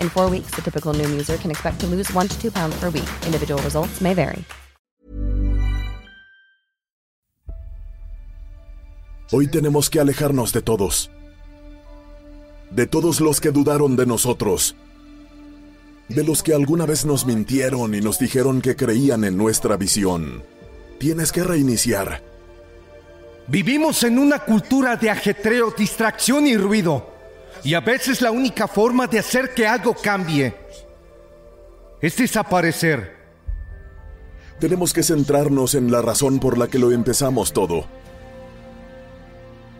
In four weeks, the typical Noom user can expect to lose one to two pounds per week. Individual results may vary. Hoy tenemos que alejarnos de todos. De todos los que dudaron de nosotros. De los que alguna vez nos mintieron y nos dijeron que creían en nuestra visión. Tienes que reiniciar. Vivimos en una cultura de ajetreo, distracción y ruido. Y a veces la única forma de hacer que algo cambie es desaparecer. Tenemos que centrarnos en la razón por la que lo empezamos todo.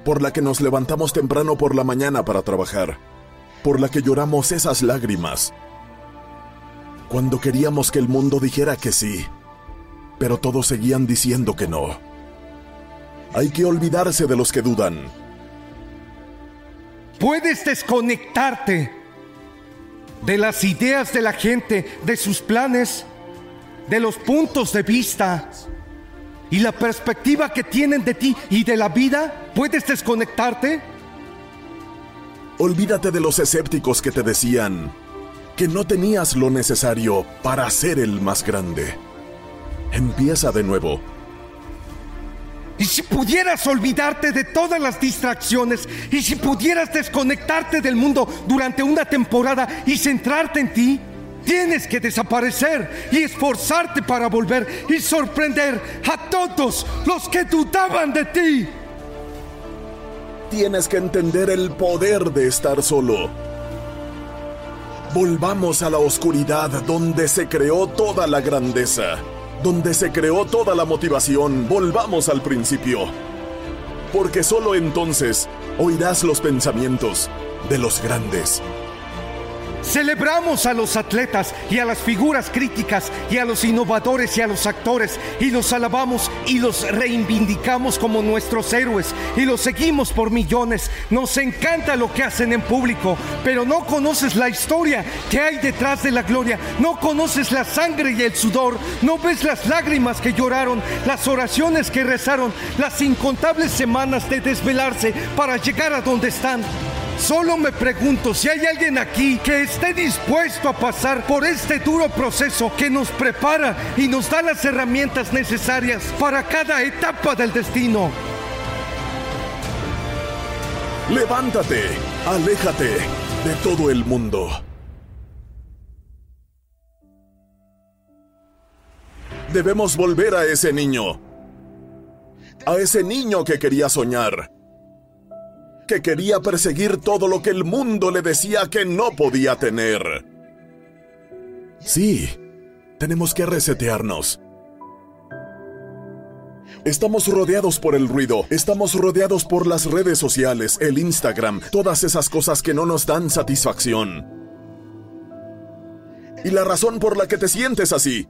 Por la que nos levantamos temprano por la mañana para trabajar. Por la que lloramos esas lágrimas. Cuando queríamos que el mundo dijera que sí, pero todos seguían diciendo que no. Hay que olvidarse de los que dudan. Puedes desconectarte de las ideas de la gente, de sus planes, de los puntos de vista y la perspectiva que tienen de ti y de la vida. ¿Puedes desconectarte? Olvídate de los escépticos que te decían que no tenías lo necesario para ser el más grande. Empieza de nuevo. Y si pudieras olvidarte de todas las distracciones, y si pudieras desconectarte del mundo durante una temporada y centrarte en ti, tienes que desaparecer y esforzarte para volver y sorprender a todos los que dudaban de ti. Tienes que entender el poder de estar solo. Volvamos a la oscuridad donde se creó toda la grandeza donde se creó toda la motivación, volvamos al principio. Porque solo entonces oirás los pensamientos de los grandes. Celebramos a los atletas y a las figuras críticas y a los innovadores y a los actores y los alabamos y los reivindicamos como nuestros héroes y los seguimos por millones. Nos encanta lo que hacen en público, pero no conoces la historia que hay detrás de la gloria, no conoces la sangre y el sudor, no ves las lágrimas que lloraron, las oraciones que rezaron, las incontables semanas de desvelarse para llegar a donde están. Solo me pregunto si hay alguien aquí que esté dispuesto a pasar por este duro proceso que nos prepara y nos da las herramientas necesarias para cada etapa del destino. Levántate, aléjate de todo el mundo. Debemos volver a ese niño. A ese niño que quería soñar que quería perseguir todo lo que el mundo le decía que no podía tener. Sí, tenemos que resetearnos. Estamos rodeados por el ruido, estamos rodeados por las redes sociales, el Instagram, todas esas cosas que no nos dan satisfacción. Y la razón por la que te sientes así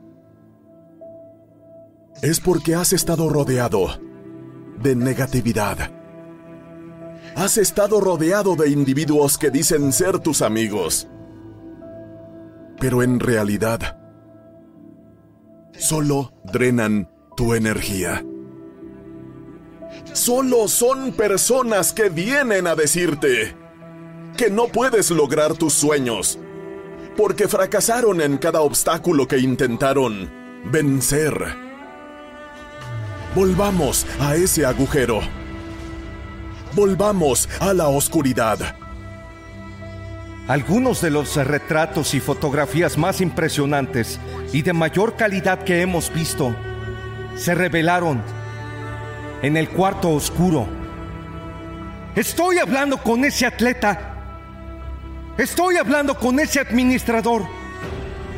es porque has estado rodeado de negatividad. Has estado rodeado de individuos que dicen ser tus amigos, pero en realidad solo drenan tu energía. Solo son personas que vienen a decirte que no puedes lograr tus sueños, porque fracasaron en cada obstáculo que intentaron vencer. Volvamos a ese agujero Volvamos a la oscuridad. Algunos de los retratos y fotografías más impresionantes y de mayor calidad que hemos visto se revelaron en el cuarto oscuro. Estoy hablando con ese atleta. Estoy hablando con ese administrador.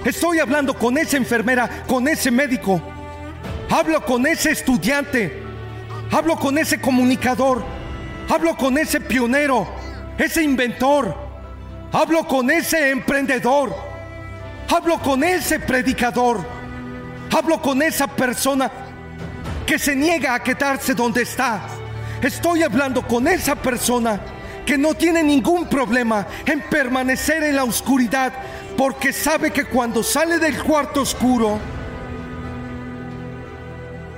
Estoy hablando con esa enfermera, con ese médico. Hablo con ese estudiante. Hablo con ese comunicador. Hablo con ese pionero, ese inventor. Hablo con ese emprendedor. Hablo con ese predicador. Hablo con esa persona que se niega a quedarse donde está. Estoy hablando con esa persona que no tiene ningún problema en permanecer en la oscuridad porque sabe que cuando sale del cuarto oscuro,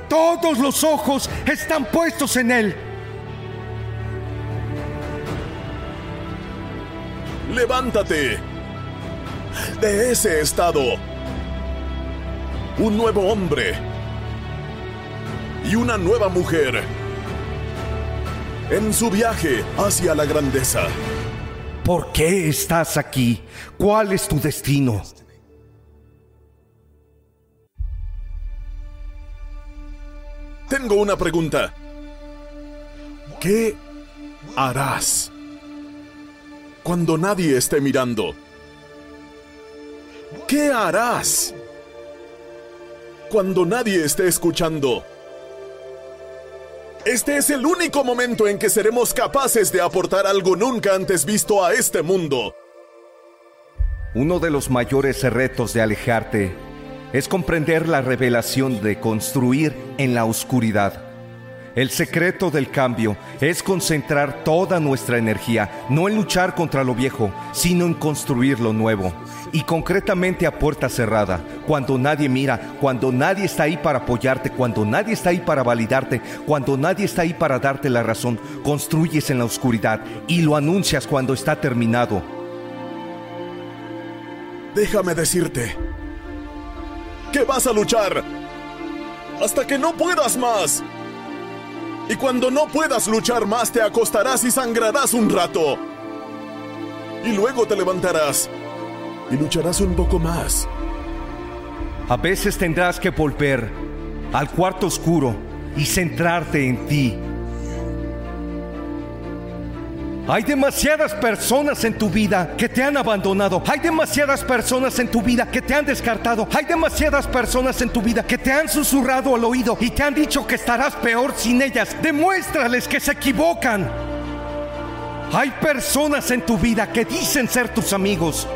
todos los ojos están puestos en él. Levántate de ese estado. Un nuevo hombre y una nueva mujer en su viaje hacia la grandeza. ¿Por qué estás aquí? ¿Cuál es tu destino? Tengo una pregunta. ¿Qué harás cuando nadie esté mirando? ¿Qué harás cuando nadie esté escuchando? Este es el único momento en que seremos capaces de aportar algo nunca antes visto a este mundo. Uno de los mayores retos de alejarte es comprender la revelación de construir en la oscuridad. El secreto del cambio es concentrar toda nuestra energía, no en luchar contra lo viejo, sino en construir lo nuevo. Y concretamente a puerta cerrada, cuando nadie mira, cuando nadie está ahí para apoyarte, cuando nadie está ahí para validarte, cuando nadie está ahí para darte la razón, construyes en la oscuridad y lo anuncias cuando está terminado. Déjame decirte que vas a luchar hasta que no puedas más. Y cuando no puedas luchar más, te acostarás y sangrarás un rato. Y luego te levantarás y lucharás un poco más. A veces tendrás que volver al cuarto oscuro y centrarte en ti. Hay demasiadas personas en tu vida que te han abandonado. Hay demasiadas personas en tu vida que te han descartado. Hay demasiadas personas en tu vida que te han susurrado al oído y te han dicho que estarás peor sin ellas. Demuéstrales que se equivocan. Hay personas en tu vida que dicen ser tus amigos.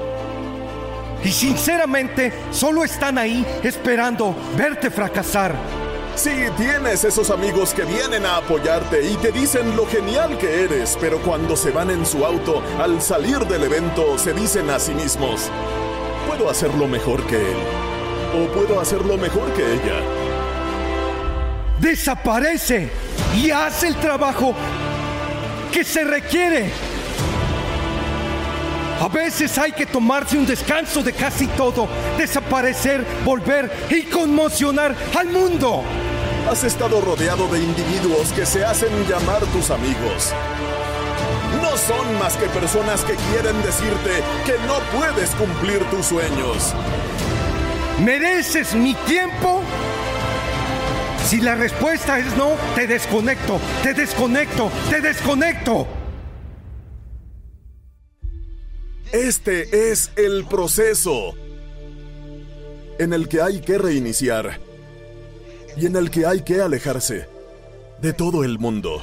Y sinceramente solo están ahí esperando verte fracasar. Sí, tienes esos amigos que vienen a apoyarte y te dicen lo genial que eres, pero cuando se van en su auto, al salir del evento, se dicen a sí mismos, puedo hacerlo mejor que él, o puedo hacerlo mejor que ella. Desaparece y haz el trabajo que se requiere. A veces hay que tomarse un descanso de casi todo, desaparecer, volver y conmocionar al mundo. Has estado rodeado de individuos que se hacen llamar tus amigos. No son más que personas que quieren decirte que no puedes cumplir tus sueños. ¿Mereces mi tiempo? Si la respuesta es no, te desconecto, te desconecto, te desconecto. Este es el proceso en el que hay que reiniciar y en el que hay que alejarse de todo el mundo.